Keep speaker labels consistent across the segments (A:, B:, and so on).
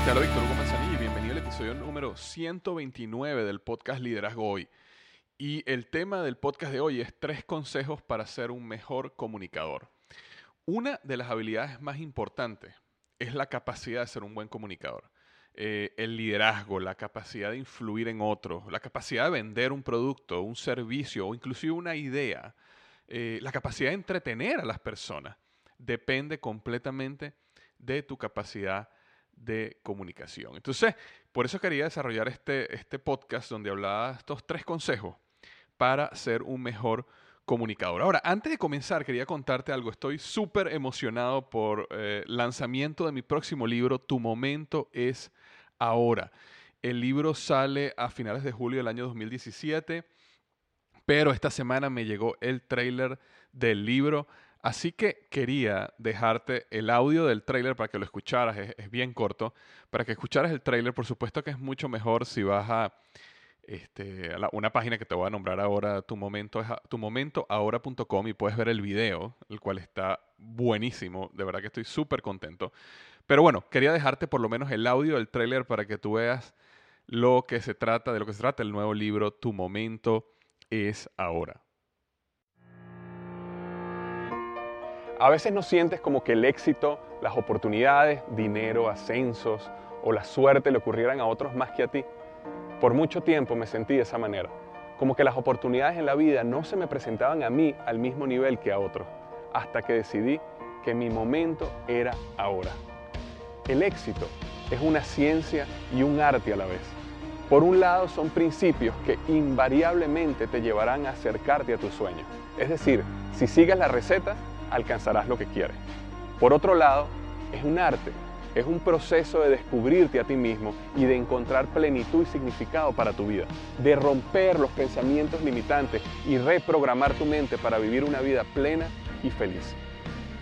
A: Tal? Víctor Hugo Manzanilla bienvenido al episodio número 129 del podcast Liderazgo Hoy. Y el tema del podcast de hoy es tres consejos para ser un mejor comunicador. Una de las habilidades más importantes es la capacidad de ser un buen comunicador. Eh, el liderazgo, la capacidad de influir en otros, la capacidad de vender un producto, un servicio o inclusive una idea, eh, la capacidad de entretener a las personas, depende completamente de tu capacidad de comunicación. Entonces, por eso quería desarrollar este, este podcast donde hablaba estos tres consejos para ser un mejor comunicador. Ahora, antes de comenzar, quería contarte algo. Estoy súper emocionado por el eh, lanzamiento de mi próximo libro, Tu momento es ahora. El libro sale a finales de julio del año 2017, pero esta semana me llegó el trailer del libro. Así que quería dejarte el audio del trailer para que lo escucharas, es, bien corto, para que escucharas el trailer. Por supuesto que es mucho mejor si vas a, este, una página que te voy a nombrar ahora, tu momento, es tu momento ahora.com y puedes ver el video, el cual está buenísimo. De verdad que estoy súper contento. Pero bueno, quería dejarte por lo menos el audio del trailer para que tú veas lo que se trata, de lo que se trata el nuevo libro, Tu momento es ahora. A veces no sientes como que el éxito, las oportunidades, dinero, ascensos o la suerte le ocurrieran a otros más que a ti. Por mucho tiempo me sentí de esa manera, como que las oportunidades en la vida no se me presentaban a mí al mismo nivel que a otros, hasta que decidí que mi momento era ahora. El éxito es una ciencia y un arte a la vez. Por un lado son principios que invariablemente te llevarán a acercarte a tu sueño. Es decir, si sigues la receta, alcanzarás lo que quieres. Por otro lado, es un arte, es un proceso de descubrirte a ti mismo y de encontrar plenitud y significado para tu vida, de romper los pensamientos limitantes y reprogramar tu mente para vivir una vida plena y feliz.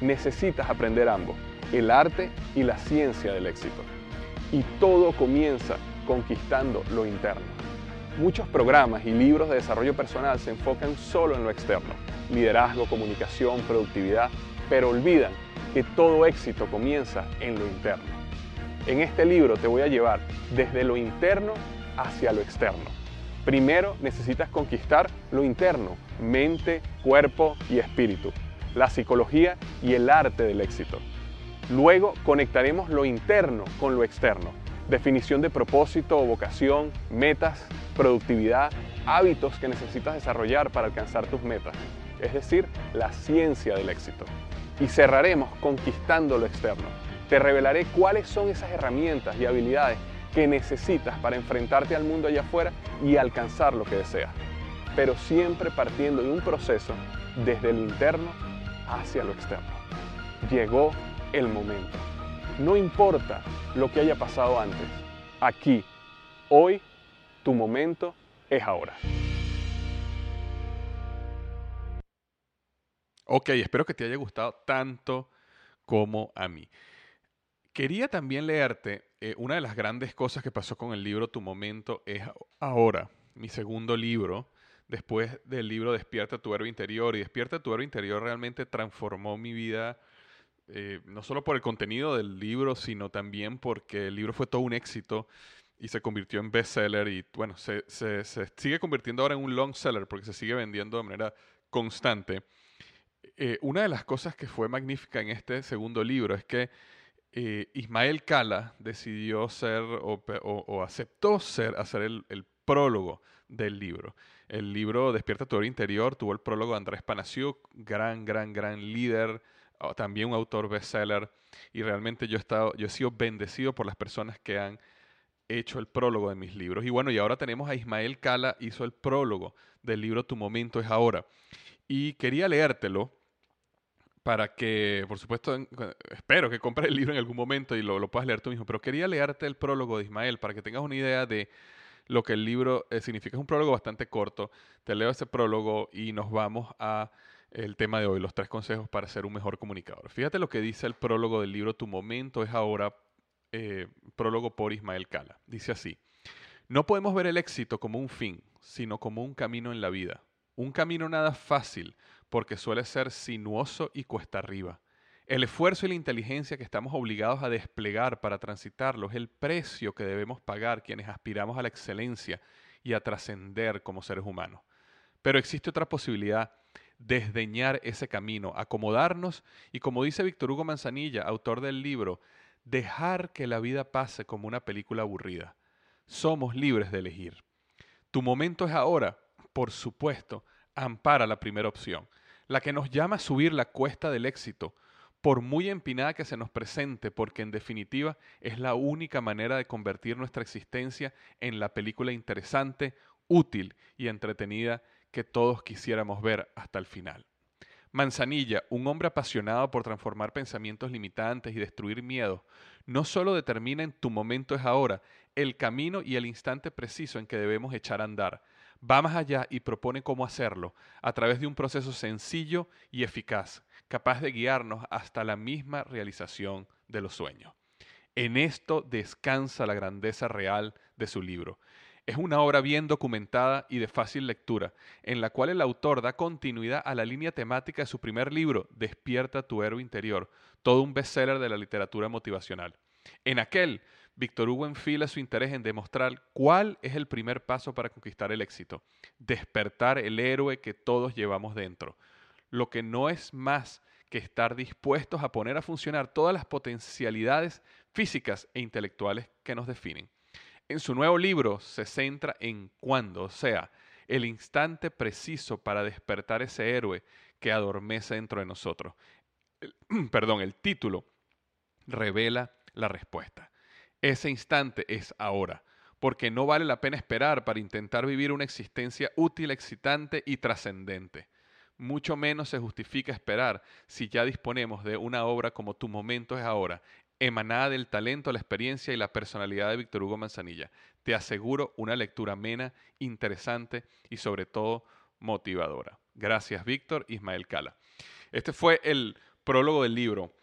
A: Necesitas aprender ambos, el arte y la ciencia del éxito. Y todo comienza conquistando lo interno. Muchos programas y libros de desarrollo personal se enfocan solo en lo externo, liderazgo, comunicación, productividad, pero olvidan que todo éxito comienza en lo interno. En este libro te voy a llevar desde lo interno hacia lo externo. Primero necesitas conquistar lo interno, mente, cuerpo y espíritu, la psicología y el arte del éxito. Luego conectaremos lo interno con lo externo. Definición de propósito o vocación, metas, productividad, hábitos que necesitas desarrollar para alcanzar tus metas. Es decir, la ciencia del éxito. Y cerraremos conquistando lo externo. Te revelaré cuáles son esas herramientas y habilidades que necesitas para enfrentarte al mundo allá afuera y alcanzar lo que deseas. Pero siempre partiendo de un proceso desde lo interno hacia lo externo. Llegó el momento. No importa lo que haya pasado antes. Aquí, hoy, tu momento es ahora. Ok, espero que te haya gustado tanto como a mí. Quería también leerte eh, una de las grandes cosas que pasó con el libro Tu Momento es ahora, mi segundo libro, después del libro Despierta tu héroe interior. Y Despierta tu héroe interior realmente transformó mi vida, eh, no solo por el contenido del libro, sino también porque el libro fue todo un éxito y se convirtió en bestseller y bueno, se, se, sigue convirtiendo ahora en un long seller porque se sigue vendiendo de manera constante. Eh, una de las cosas que fue magnífica en este segundo libro es que eh, Ismael Cala decidió ser o, aceptó ser, hacer el, prólogo del libro. El libro Despierta tu interior tuvo el prólogo de Andrés Panasiuk, gran, gran, gran líder, también un autor bestseller. Y realmente yo he, estado, yo he sido bendecido por las personas que han hecho el prólogo de mis libros. Y bueno, y ahora tenemos a Ismael Cala, hizo el prólogo del libro Tu momento es ahora. Y quería leértelo para que, por supuesto, espero que compres el libro en algún momento y lo, puedas leer tú mismo, pero quería leerte el prólogo de Ismael para que tengas una idea de lo que el libro eh, significa. Es un prólogo bastante corto. Te leo ese prólogo y nos vamos a el tema de hoy, los tres consejos para ser un mejor comunicador. Fíjate lo que dice el prólogo del libro Tu momento es ahora, eh, prólogo por Ismael Cala. Dice así, no podemos ver el éxito como un fin, sino como un camino en la vida. Un camino nada fácil, porque suele ser sinuoso y cuesta arriba. El esfuerzo y la inteligencia que estamos obligados a desplegar para transitarlo es el precio que debemos pagar quienes aspiramos a la excelencia y a trascender como seres humanos. Pero existe otra posibilidad, desdeñar ese camino, acomodarnos y como dice Víctor Hugo Manzanilla, autor del libro, dejar que la vida pase como una película aburrida. Somos libres de elegir. Tu momento es ahora, por supuesto, ampara la primera opción la que nos llama a subir la cuesta del éxito, por muy empinada que se nos presente, porque en definitiva es la única manera de convertir nuestra existencia en la película interesante, útil y entretenida que todos quisiéramos ver hasta el final. Manzanilla, un hombre apasionado por transformar pensamientos limitantes y destruir miedos, no solo determina en tu momento es ahora el camino y el instante preciso en que debemos echar a andar, va más allá y propone cómo hacerlo a través de un proceso sencillo y eficaz, capaz de guiarnos hasta la misma realización de los sueños. En esto descansa la grandeza real de su libro. Es una obra bien documentada y de fácil lectura, en la cual el autor da continuidad a la línea temática de su primer libro, Despierta tu héroe interior, todo un bestseller de la literatura motivacional. En aquel Víctor Hugo enfila su interés en demostrar cuál es el primer paso para conquistar el éxito, despertar el héroe que todos llevamos dentro, lo que no es más que estar dispuestos a poner a funcionar todas las potencialidades físicas e intelectuales que nos definen. En su nuevo libro se centra en cuándo, o sea, el instante preciso para despertar ese héroe que adormece dentro de nosotros. perdón, el título revela la respuesta. Ese instante es ahora, porque no vale la pena esperar para intentar vivir una existencia útil, excitante y trascendente. Mucho menos se justifica esperar si ya disponemos de una obra como Tu momento es ahora, emanada del talento, la experiencia y la personalidad de Víctor Hugo Manzanilla. Te aseguro una lectura amena, interesante y sobre todo motivadora. Gracias, Víctor Ismael Cala. Este fue el prólogo del libro.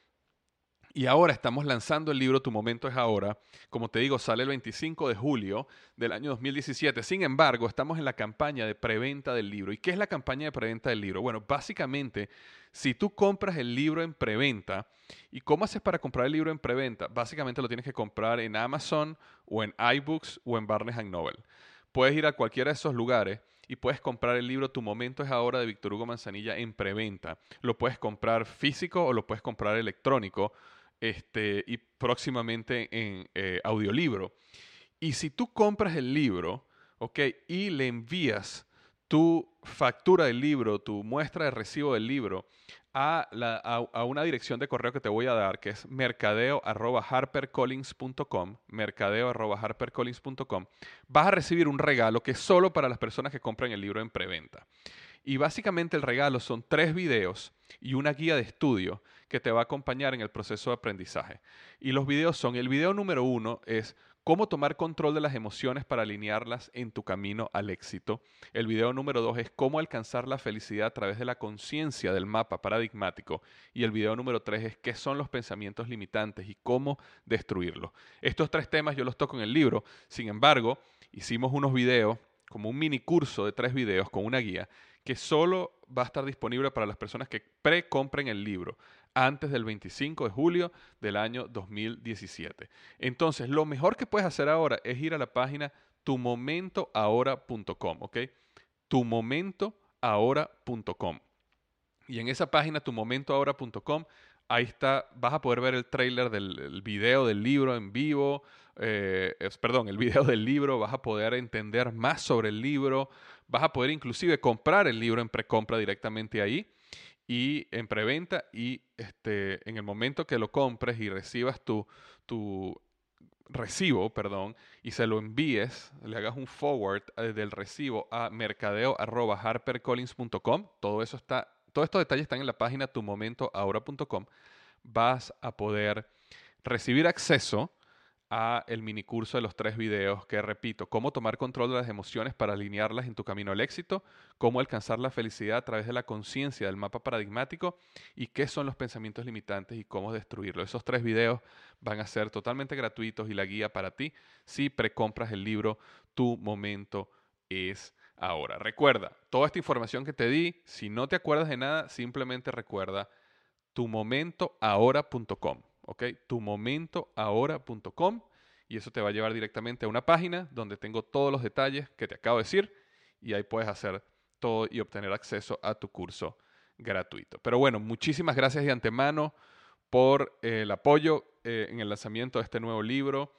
A: Y ahora estamos lanzando el libro Tu Momento es Ahora. Como te digo, sale el 25 de julio del año 2017. Sin embargo, estamos en la campaña de preventa del libro. ¿Y qué es la campaña de preventa del libro? Bueno, básicamente, si tú compras el libro en preventa, ¿y cómo haces para comprar el libro en preventa? Básicamente lo tienes que comprar en Amazon o en iBooks o en Barnes Noble. Puedes ir a cualquiera de esos lugares y puedes comprar el libro Tu momento es ahora de Víctor Hugo Manzanilla en preventa. Lo puedes comprar físico o lo puedes comprar electrónico este, y próximamente en eh, audiolibro. Y si tú compras el libro, ¿ok? Y le envías tu factura del libro, tu muestra de recibo del libro a, a, una dirección de correo que te voy a dar, que es mercadeo.harpercollins.com, mercadeo.harpercollins.com, vas a recibir un regalo que es solo para las personas que compran el libro en preventa. Y básicamente el regalo son tres videos y una guía de estudio que te va a acompañar en el proceso de aprendizaje. Y los videos son, el video número uno es cómo tomar control de las emociones para alinearlas en tu camino al éxito. El video número dos es cómo alcanzar la felicidad a través de la conciencia del mapa paradigmático. Y el video número tres es qué son los pensamientos limitantes y cómo destruirlos. Estos tres temas yo los toco en el libro. Sin embargo, hicimos unos videos, como un mini curso de tres videos con una guía que solo va a estar disponible para las personas que precompren el libro antes del 25 de julio del año 2017. Entonces, lo mejor que puedes hacer ahora es ir a la página tumomentoahora.com, ¿ok? tumomentoahora.com. Y en esa página, tumomentoahora.com, ahí está, vas a poder ver el trailer del video del libro en vivo, eh, perdón, el video del libro, vas a poder entender más sobre el libro, vas a poder inclusive comprar el libro en precompra directamente ahí y en preventa y este, en el momento que lo compres y recibas tu, tu recibo, perdón, y se lo envíes, le hagas un forward eh, del recibo a mercadeo.harpercollins.com, todo eso está, todos estos detalles están en la página tumomentoahora.com, vas a poder recibir acceso a el minicurso de los tres videos que repito, cómo tomar control de las emociones para alinearlas en tu camino al éxito, cómo alcanzar la felicidad a través de la conciencia del mapa paradigmático y qué son los pensamientos limitantes y cómo destruirlos. Esos tres videos van a ser totalmente gratuitos y la guía para ti si precompras el libro Tu momento es ahora. Recuerda, toda esta información que te di, si no te acuerdas de nada, simplemente recuerda tumomentoahora.com. ¿ok? Tumomentoahora.com y eso te va a llevar directamente a una página donde tengo todos los detalles que te acabo de decir y ahí puedes hacer todo y obtener acceso a tu curso gratuito. Pero bueno, muchísimas gracias de antemano por eh, el apoyo eh, en el lanzamiento de este nuevo libro.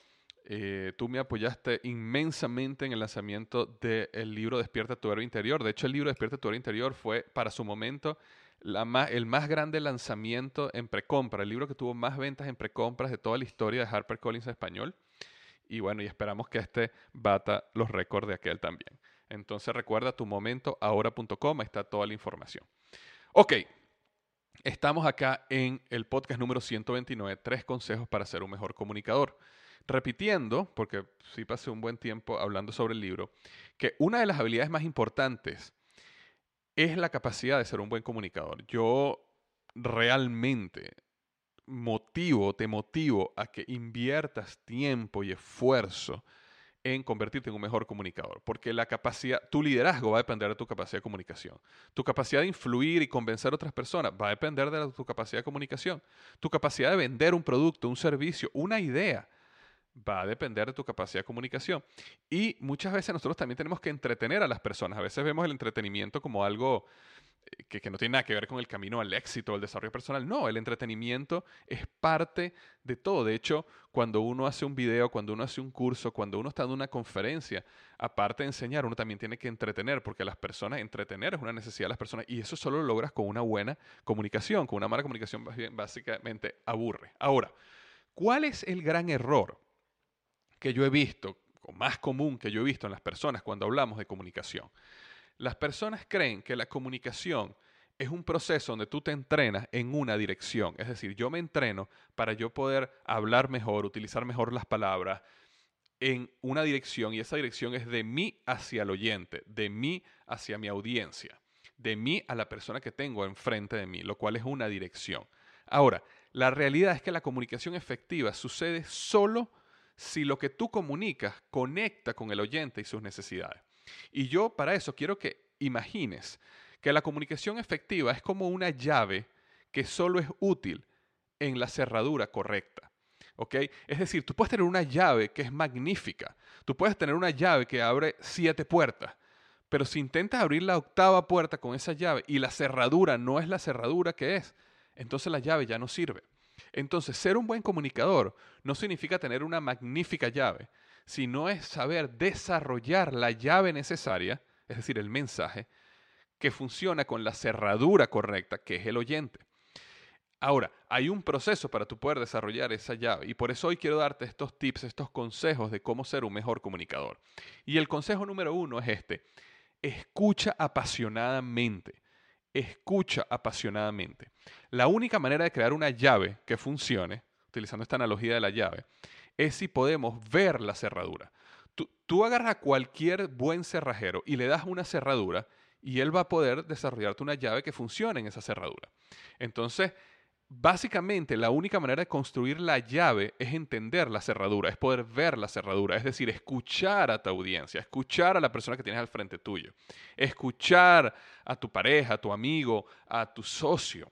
A: Eh, tú me apoyaste inmensamente en el lanzamiento del libro Despierta tu héroe interior. De hecho, el libro Despierta tu héroe interior fue para su momento el más grande lanzamiento en precompra, el libro que tuvo más ventas en precompras de toda la historia de HarperCollins en español. Y bueno, y esperamos que este bata los récords de aquel también. Entonces recuerda tu momento ahora.com, está toda la información. Ok, estamos acá en el podcast número 129, tres consejos para ser un mejor comunicador. Repitiendo, porque sí pasé un buen tiempo hablando sobre el libro, que una de las habilidades más importantes es la capacidad de ser un buen comunicador. Yo realmente motivo, te motivo a que inviertas tiempo y esfuerzo en convertirte en un mejor comunicador, porque la capacidad, tu liderazgo va a depender de tu capacidad de comunicación. Tu capacidad de influir y convencer a otras personas va a depender de tu capacidad de comunicación. Tu capacidad de vender un producto, un servicio, una idea va a depender de tu capacidad de comunicación. Y muchas veces nosotros también tenemos que entretener a las personas. A veces vemos el entretenimiento como algo eh, que, no tiene nada que ver con el camino al éxito, al desarrollo personal. No, el entretenimiento es parte de todo. De hecho, cuando uno hace un video, cuando uno hace un curso, cuando uno está en una conferencia, aparte de enseñar, uno también tiene que entretener, porque las personas, entretener es una necesidad de las personas y eso solo lo logras con una buena comunicación. Con una mala comunicación básicamente aburre. Ahora, ¿cuál es el gran error? Que yo he visto, o más común que yo he visto en las personas cuando hablamos de comunicación. Las personas creen que la comunicación es un proceso donde tú te entrenas en una dirección. Es decir, yo me entreno para yo poder hablar mejor, utilizar mejor las palabras en una dirección y esa dirección es de mí hacia el oyente, de mí hacia mi audiencia, de mí a la persona que tengo enfrente de mí, lo cual es una dirección. Ahora, la realidad es que la comunicación efectiva sucede solo si lo que tú comunicas conecta con el oyente y sus necesidades. Y yo para eso quiero que imagines que la comunicación efectiva es como una llave que solo es útil en la cerradura correcta. ¿Ok? Es decir, tú puedes tener una llave que es magnífica. Tú puedes tener una llave que abre siete puertas. Pero si intentas abrir la octava puerta con esa llave y la cerradura no es la cerradura que es, entonces la llave ya no sirve. Entonces, ser un buen comunicador no significa tener una magnífica llave, sino es saber desarrollar la llave necesaria, es decir, el mensaje, que funciona con la cerradura correcta, que es el oyente. Ahora, hay un proceso para tú poder desarrollar esa llave y por eso hoy quiero darte estos tips, estos consejos de cómo ser un mejor comunicador. Y el consejo número uno es este, escucha apasionadamente, escucha apasionadamente. La única manera de crear una llave que funcione, utilizando esta analogía de la llave, es si podemos ver la cerradura. Tú, agarras a cualquier buen cerrajero y le das una cerradura y él va a poder desarrollarte una llave que funcione en esa cerradura. Entonces, Básicamente, la única manera de construir la llave es entender la cerradura, es poder ver la cerradura, es decir, escuchar a tu audiencia, escuchar a la persona que tienes al frente tuyo, escuchar a tu pareja, a tu amigo, a tu socio.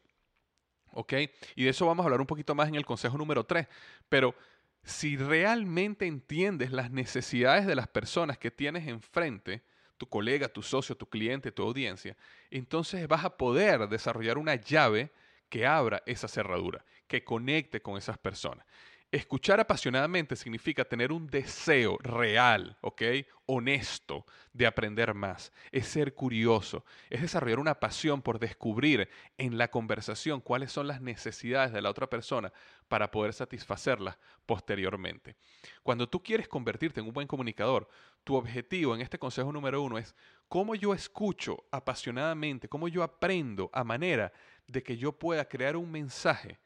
A: ¿Ok? Y de eso vamos a hablar un poquito más en el consejo número 3. Pero si realmente entiendes las necesidades de las personas que tienes enfrente, tu colega, tu socio, tu cliente, tu audiencia, entonces vas a poder desarrollar una llave que abra esa cerradura, que conecte con esas personas. Escuchar apasionadamente significa tener un deseo real, ¿ok? Honesto de aprender más. Es ser curioso. Es desarrollar una pasión por descubrir en la conversación cuáles son las necesidades de la otra persona para poder satisfacerlas posteriormente. Cuando tú quieres convertirte en un buen comunicador, tu objetivo en este consejo número uno es cómo yo escucho apasionadamente, cómo yo aprendo a manera de que yo pueda crear un mensaje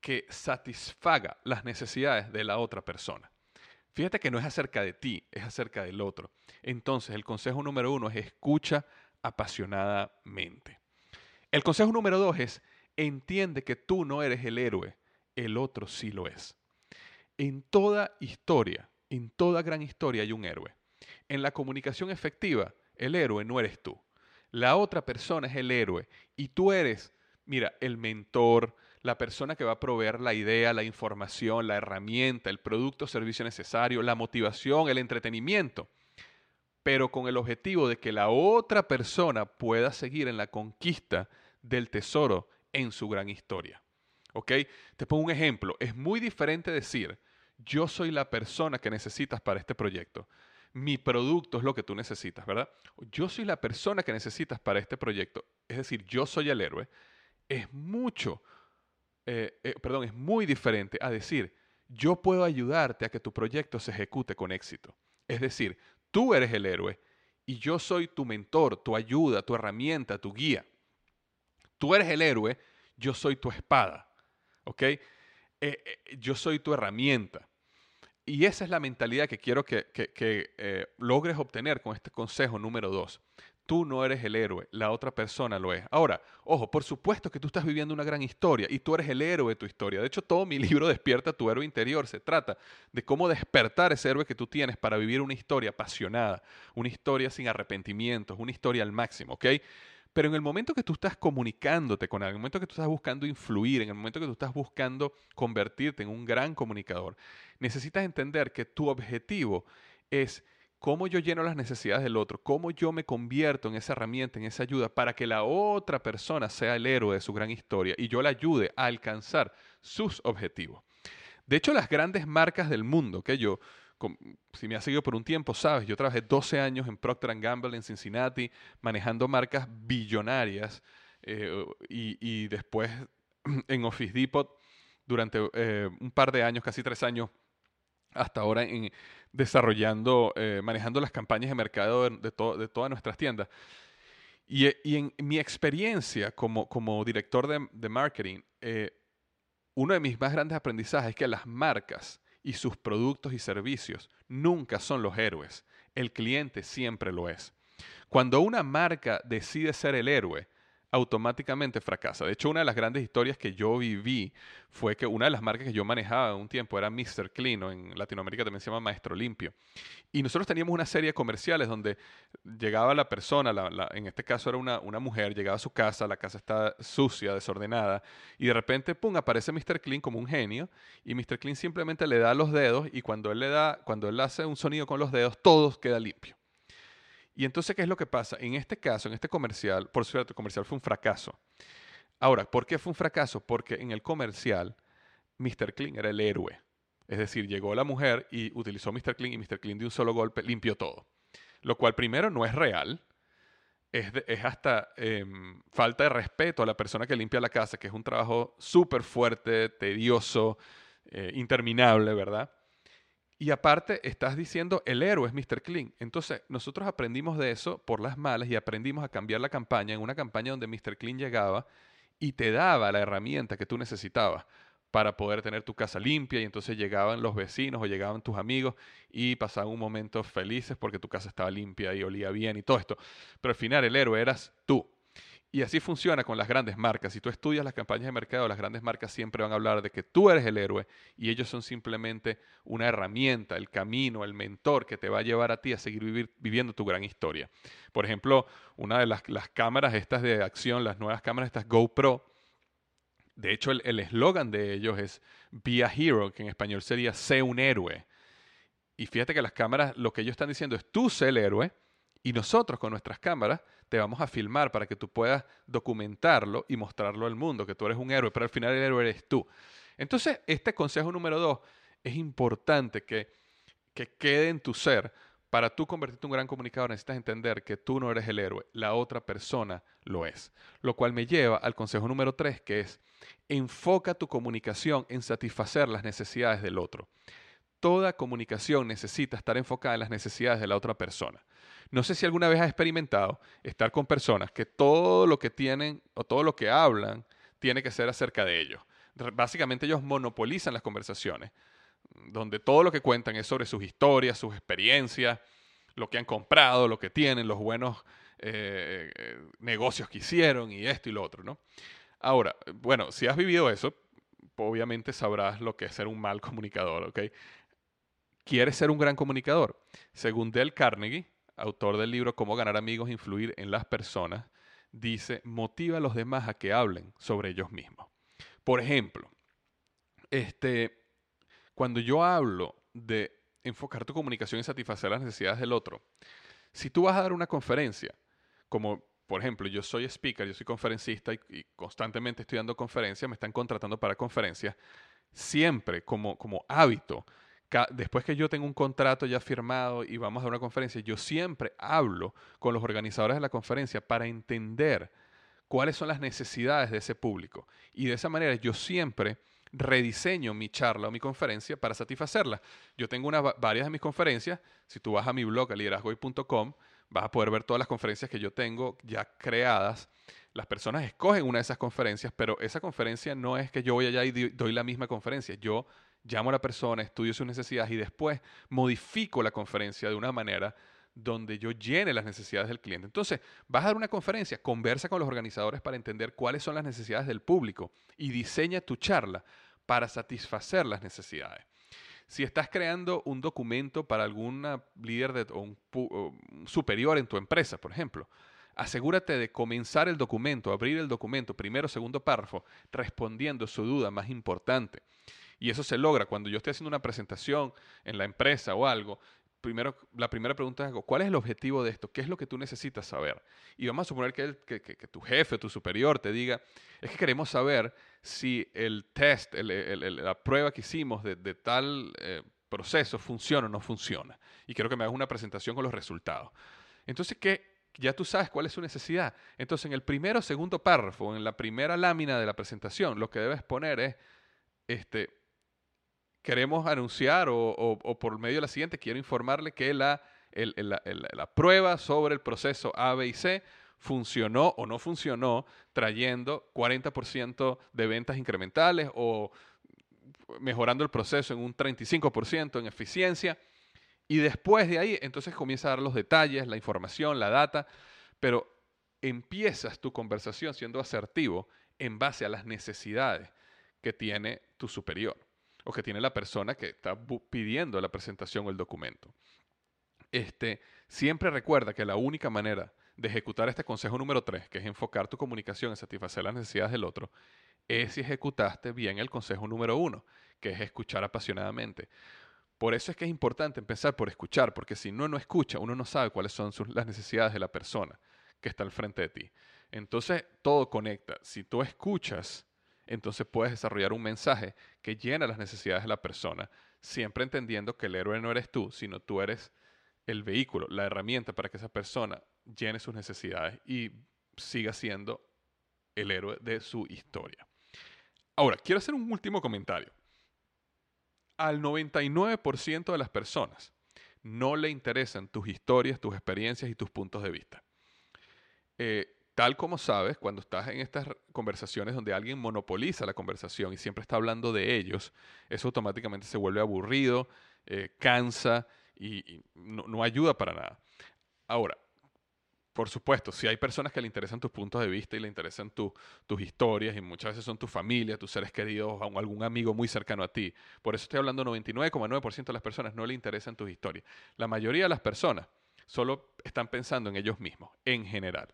A: que satisfaga las necesidades de la otra persona. Fíjate que no es acerca de ti, es acerca del otro. Entonces, el consejo número uno es escucha apasionadamente. El consejo número dos es entiende que tú no eres el héroe, el otro sí lo es. En toda historia, en toda gran historia hay un héroe. En la comunicación efectiva, el héroe no eres tú. La otra persona es el héroe y tú eres mira, el mentor, la persona que va a proveer la idea, la información, la herramienta, el producto o servicio necesario, la motivación, el entretenimiento, pero con el objetivo de que la otra persona pueda seguir en la conquista del tesoro en su gran historia. ¿Ok? Te pongo un ejemplo. Es muy diferente decir, yo soy la persona que necesitas para este proyecto. Mi producto es lo que tú necesitas, ¿verdad? Yo soy la persona que necesitas para este proyecto. Es decir, yo soy el héroe es mucho, eh, eh, perdón, es muy diferente a decir, yo puedo ayudarte a que tu proyecto se ejecute con éxito. Es decir, tú eres el héroe y yo soy tu mentor, tu ayuda, tu herramienta, tu guía. Tú eres el héroe, yo soy tu espada. ¿Ok? Eh, yo soy tu herramienta. Y esa es la mentalidad que quiero que, que logres obtener con este consejo número dos. Tú no eres el héroe, la otra persona lo es. Ahora, ojo, por supuesto que tú estás viviendo una gran historia y tú eres el héroe de tu historia. De hecho, todo mi libro Despierta tu héroe interior se trata de cómo despertar ese héroe que tú tienes para vivir una historia apasionada, una historia sin arrepentimientos, una historia al máximo, ¿ok? Pero en el momento que tú estás comunicándote con alguien, en el momento que tú estás buscando influir, en el momento que tú estás buscando convertirte en un gran comunicador, necesitas entender que tu objetivo es cómo yo lleno las necesidades del otro, cómo yo me convierto en esa herramienta, en esa ayuda, para que la otra persona sea el héroe de su gran historia y yo la ayude a alcanzar sus objetivos. De hecho, las grandes marcas del mundo, que yo, si me has seguido por un tiempo, sabes, yo trabajé 12 años en Procter Gamble en Cincinnati, manejando marcas billonarias eh, y, después en Office Depot durante eh, un par de años, casi tres años, hasta ahora en, desarrollando, eh, manejando las campañas de mercado de, de todas nuestras tiendas. Y, en mi experiencia como, director de, de marketing, eh, uno de mis más grandes aprendizajes es que las marcas y sus productos y servicios nunca son los héroes. El cliente siempre lo es. Cuando una marca decide ser el héroe, automáticamente fracasa. De hecho, una de las grandes historias que yo viví fue que una de las marcas que yo manejaba un tiempo era Mr. Clean, o en Latinoamérica también se llama Maestro Limpio. Y nosotros teníamos una serie de comerciales donde llegaba la persona, en este caso era una, mujer, llegaba a su casa, la casa está sucia, desordenada, y de repente, pum, aparece Mr. Clean como un genio, y Mr. Clean simplemente le da los dedos, y cuando él le da, cuando él hace un sonido con los dedos, todo queda limpio. Y entonces, ¿qué es lo que pasa? En este caso, en este comercial, por suerte, el comercial fue un fracaso. Ahora, ¿por qué fue un fracaso? Porque en el comercial Mr. Clean era el héroe. Es decir, llegó la mujer y utilizó Mr. Clean y Mr. Clean de un solo golpe limpió todo. Lo cual primero no es real, es, hasta em, falta de respeto a la persona que limpia la casa, que es un trabajo súper fuerte, tedioso, eh, interminable, ¿verdad? Y aparte, estás diciendo el héroe es Mr. Clean. Entonces, nosotros aprendimos de eso por las malas y aprendimos a cambiar la campaña en una campaña donde Mr. Clean llegaba y te daba la herramienta que tú necesitabas para poder tener tu casa limpia y entonces llegaban los vecinos o llegaban tus amigos y pasaban un momento felices porque tu casa estaba limpia y olía bien y todo esto. Pero al final el héroe eras tú. Y así funciona con las grandes marcas. Si tú estudias las campañas de mercado, las grandes marcas siempre van a hablar de que tú eres el héroe y ellos son simplemente una herramienta, el camino, el mentor que te va a llevar a ti a seguir viviendo tu gran historia. Por ejemplo, una de las, las cámaras estas de acción, las nuevas cámaras estas GoPro, de hecho, el eslogan de ellos es Be a Hero, que en español sería Sé un héroe. Y fíjate que las cámaras, lo que ellos están diciendo es tú sé el héroe y nosotros con nuestras cámaras te vamos a filmar para que tú puedas documentarlo y mostrarlo al mundo, que tú eres un héroe, pero al final el héroe eres tú. Entonces, este consejo número dos es importante que, que quede en tu ser, para tú convertirte en un gran comunicador necesitas entender que tú no eres el héroe, la otra persona lo es. Lo cual me lleva al consejo número tres, que es enfoca tu comunicación en satisfacer las necesidades del otro. Toda comunicación necesita estar enfocada en las necesidades de la otra persona. No sé si alguna vez has experimentado estar con personas que todo lo que tienen o todo lo que hablan tiene que ser acerca de ellos. Básicamente ellos monopolizan las conversaciones donde todo lo que cuentan es sobre sus historias, sus experiencias, lo que han comprado, lo que tienen, los buenos eh, eh, negocios que hicieron y esto y lo otro, ¿no? Ahora, bueno, si has vivido eso, obviamente sabrás lo que es ser un mal comunicador, ¿ok? ¿Quieres ser un gran comunicador? Según Dale Carnegie, autor del libro Cómo ganar amigos e influir en las personas, dice, motiva a los demás a que hablen sobre ellos mismos. Por ejemplo, este, cuando yo hablo de enfocar tu comunicación y satisfacer las necesidades del otro, si tú vas a dar una conferencia, como por ejemplo, yo soy speaker, yo soy conferencista y, constantemente estoy dando conferencias, me están contratando para conferencias, siempre como, como hábito, después que yo tengo un contrato ya firmado y vamos a una conferencia, yo siempre hablo con los organizadores de la conferencia para entender cuáles son las necesidades de ese público. Y de esa manera yo siempre rediseño mi charla o mi conferencia para satisfacerla. Yo tengo varias de mis conferencias, si tú vas a mi blog, liderazgoy.com, vas a poder ver todas las conferencias que yo tengo ya creadas. Las personas escogen una de esas conferencias, pero esa conferencia no es que yo voy allá y doy la misma conferencia. Yo llamo a la persona, estudio sus necesidades y después modifico la conferencia de una manera donde yo llene las necesidades del cliente. Entonces, vas a dar una conferencia, conversa con los organizadores para entender cuáles son las necesidades del público y diseña tu charla para satisfacer las necesidades. Si estás creando un documento para alguna líder de, o un superior en tu empresa, por ejemplo, asegúrate de comenzar el documento, abrir el documento, primero, segundo párrafo, respondiendo su duda más importante. Y eso se logra cuando yo estoy haciendo una presentación en la empresa o algo primero, la primera pregunta es, ¿cuál es el objetivo de esto? ¿Qué es lo que tú necesitas saber? Y vamos a suponer que, tu jefe, tu superior te diga, es que queremos saber si el test, la prueba que hicimos de, tal eh, proceso funciona o no funciona. Y quiero que me hagas una presentación con los resultados. Entonces, ¿qué? Ya tú sabes cuál es su necesidad. Entonces, en el primero o segundo párrafo, en la primera lámina de la presentación, lo que debes poner es, este, queremos anunciar o, por medio de la siguiente, quiero informarle que la, la, prueba sobre el proceso A, B y C funcionó o no funcionó trayendo 40% de ventas incrementales o mejorando el proceso en un 35% en eficiencia. Y después de ahí, entonces comienza a dar los detalles, la información, la data, pero empiezas tu conversación siendo asertivo en base a las necesidades que tiene tu superior o que tiene la persona que está pidiendo la presentación o el documento. Este, siempre recuerda que la única manera de ejecutar este consejo número 3, que es enfocar tu comunicación en satisfacer las necesidades del otro, es si ejecutaste bien el consejo número 1, que es escuchar apasionadamente. Por eso es que es importante empezar por escuchar, porque si uno no escucha, uno no sabe cuáles son las necesidades de la persona que está al frente de ti. Entonces, todo conecta. Si tú escuchas, entonces puedes desarrollar un mensaje que llena las necesidades de la persona, siempre entendiendo que el héroe no eres tú, sino tú eres el vehículo, la herramienta para que esa persona llene sus necesidades y siga siendo el héroe de su historia. Ahora, quiero hacer un último comentario. Al 99% de las personas no le interesan tus historias, tus experiencias y tus puntos de vista. Eh, tal como sabes, cuando estás en estas conversaciones donde alguien monopoliza la conversación y siempre está hablando de ellos, eso automáticamente se vuelve aburrido, eh, cansa y, no, ayuda para nada. Ahora, por supuesto, si hay personas que le interesan tus puntos de vista y le interesan tus historias, y muchas veces son tu familia, tus seres queridos, o algún amigo muy cercano a ti. Por eso estoy hablando 99,9% de las personas no le interesan tus historias. La mayoría de las personas solo están pensando en ellos mismos, en general.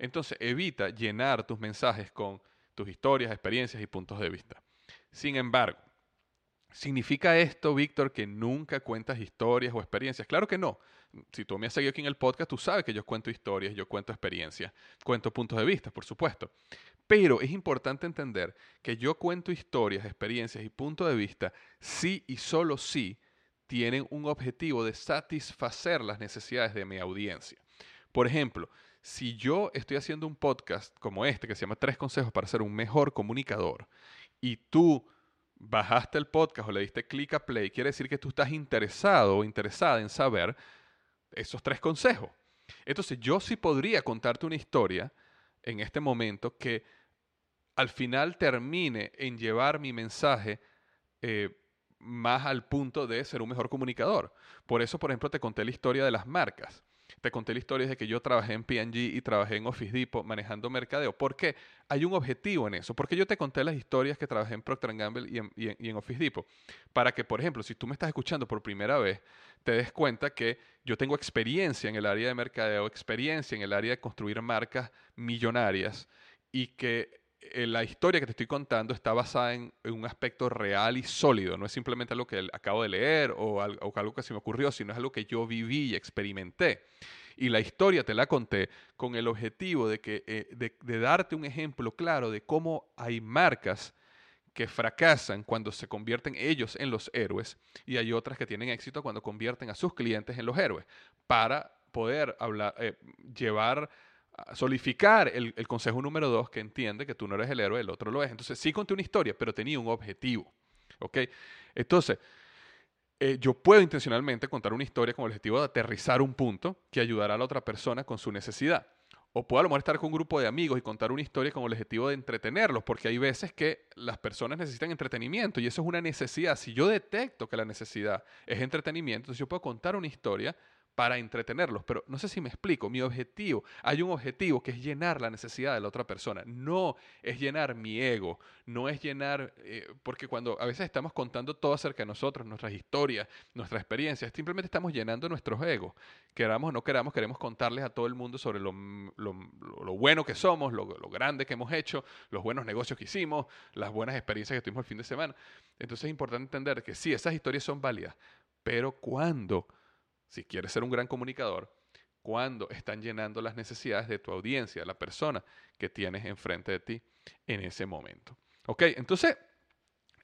A: Entonces, evita llenar tus mensajes con tus historias, experiencias y puntos de vista. Sin embargo, ¿significa esto, Víctor, que nunca cuentas historias o experiencias? Claro que no. Si tú me has seguido aquí en el podcast, tú sabes que yo cuento historias, yo cuento experiencias, cuento puntos de vista, por supuesto. Pero es importante entender que yo cuento historias, experiencias y puntos de vista si y solo si tienen un objetivo de satisfacer las necesidades de mi audiencia. Por ejemplo, si yo estoy haciendo un podcast como este, que se llama Tres Consejos para ser un mejor comunicador, y tú bajaste el podcast o le diste clic a play, quiere decir que tú estás interesado o interesada en saber esos tres consejos. Entonces yo sí podría contarte una historia en este momento que al final termine en llevar mi mensaje eh, más al punto de ser un mejor comunicador. Por eso, por ejemplo, te conté la historia de las marcas. Te conté la historia de que yo trabajé en P&G y trabajé en Office Depot manejando mercadeo. ¿Por qué? Hay un objetivo en eso. Porque yo te conté las historias que trabajé en Procter Gamble y en, y en Office Depot. Para que, por ejemplo, si tú me estás escuchando por primera vez, te des cuenta que yo tengo experiencia en el área de mercadeo, experiencia en el área de construir marcas millonarias y que eh, la historia que te estoy contando está basada en, un aspecto real y sólido. No es simplemente algo que acabo de leer o algo, que se me ocurrió, sino es algo que yo viví y experimenté. Y la historia te la conté con el objetivo de, que, eh, de, darte un ejemplo claro de cómo hay marcas que fracasan cuando se convierten ellos en los héroes y hay otras que tienen éxito cuando convierten a sus clientes en los héroes para poder hablar, eh, llevar solidificar el, consejo número dos que entiende que tú no eres el héroe, el otro lo es. Entonces sí conté una historia, pero tenía un objetivo. ¿Ok? Entonces, eh, yo puedo intencionalmente contar una historia con el objetivo de aterrizar un punto que ayudará a la otra persona con su necesidad. O puedo a lo mejor estar con un grupo de amigos y contar una historia con el objetivo de entretenerlos, porque hay veces que las personas necesitan entretenimiento y eso es una necesidad. Si yo detecto que la necesidad es entretenimiento, entonces yo puedo contar una historia para entretenerlos. Pero no sé si me explico, mi objetivo, hay un objetivo que es llenar la necesidad de la otra persona, no es llenar mi ego, no es llenar, eh, porque cuando a veces estamos contando todo acerca de nosotros, nuestras historias, nuestras experiencias, simplemente estamos llenando nuestros egos. Queramos o no queramos, queremos contarles a todo el mundo sobre lo, bueno que somos, lo, lo grande que hemos hecho, los buenos negocios que hicimos, las buenas experiencias que tuvimos el fin de semana. Entonces es importante entender que sí, esas historias son válidas, pero cuando si quieres ser un gran comunicador, cuando están llenando las necesidades de tu audiencia, la persona que tienes enfrente de ti en ese momento. Ok, entonces,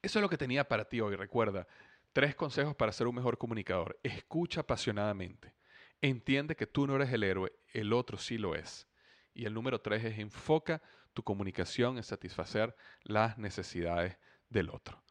A: eso es lo que tenía para ti hoy. Recuerda, tres consejos para ser un mejor comunicador. Escucha apasionadamente. Entiende que tú no eres el héroe, el otro sí lo es. Y el número tres es enfoca tu comunicación en satisfacer las necesidades del otro.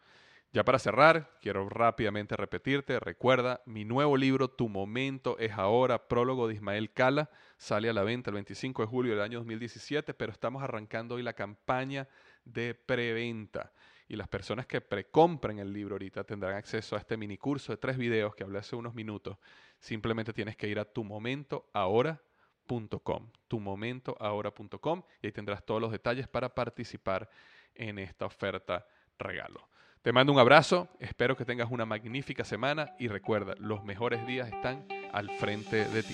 A: Ya para cerrar, quiero rápidamente repetirte, recuerda, mi nuevo libro, Tu Momento es Ahora, prólogo de Ismael Cala, sale a la venta el 25 de julio del año 2017, pero estamos arrancando hoy la campaña de preventa. Y las personas que precompren el libro ahorita tendrán acceso a este mini curso de tres videos que hablé hace unos minutos. Simplemente tienes que ir a tumomentoahora.com, tumomentoahora.com y ahí tendrás todos los detalles para participar en esta oferta regalo. Te mando un abrazo, espero que tengas una magnífica semana y recuerda, los mejores días están al frente de ti.